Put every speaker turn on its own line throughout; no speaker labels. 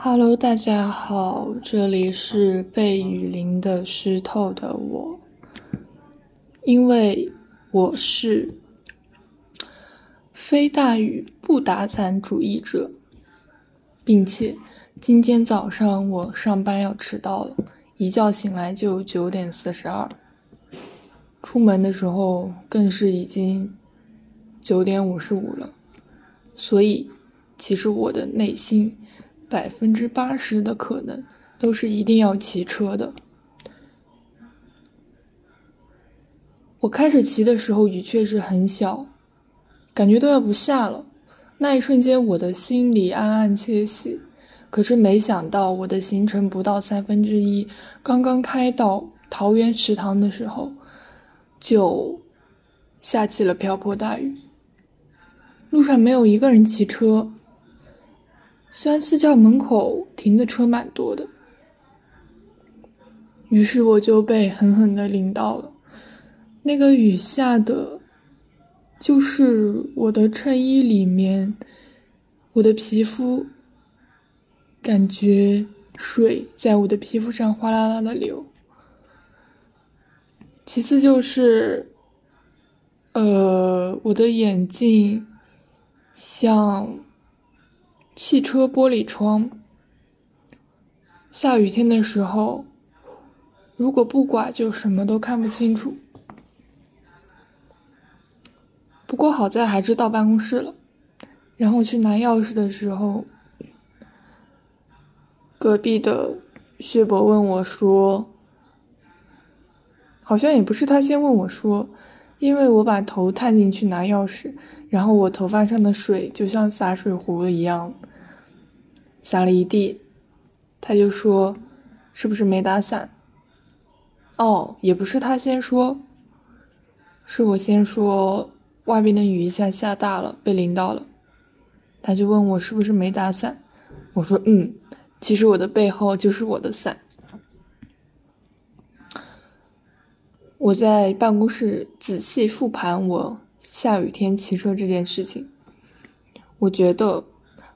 Hello，大家好，这里是被雨淋的湿透的我，因为我是非大雨不打伞主义者，并且今天早上我上班要迟到了，一觉醒来就九点四十二，出门的时候更是已经九点五十五了，所以其实我的内心。百分之八十的可能都是一定要骑车的。我开始骑的时候雨确实很小，感觉都要不下了。那一瞬间我的心里暗暗窃喜，可是没想到我的行程不到三分之一，刚刚开到桃园池塘的时候，就下起了瓢泼大雨。路上没有一个人骑车。虽然私教门口停的车蛮多的，于是我就被狠狠的淋到了。那个雨下的，就是我的衬衣里面，我的皮肤感觉水在我的皮肤上哗啦啦的流。其次就是，呃，我的眼镜像。汽车玻璃窗，下雨天的时候，如果不刮就什么都看不清楚。不过好在还是到办公室了，然后去拿钥匙的时候，隔壁的薛博问我说：“好像也不是他先问我说。”因为我把头探进去拿钥匙，然后我头发上的水就像洒水壶一样，洒了一地。他就说：“是不是没打伞？”哦，也不是他先说，是我先说外边的雨一下下大了，被淋到了。他就问我是不是没打伞，我说：“嗯，其实我的背后就是我的伞。”我在办公室仔细复盘我下雨天骑车这件事情，我觉得，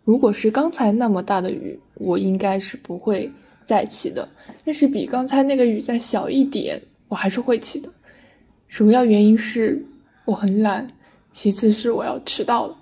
如果是刚才那么大的雨，我应该是不会再骑的。但是比刚才那个雨再小一点，我还是会骑的。主要原因是我很懒，其次是我要迟到了。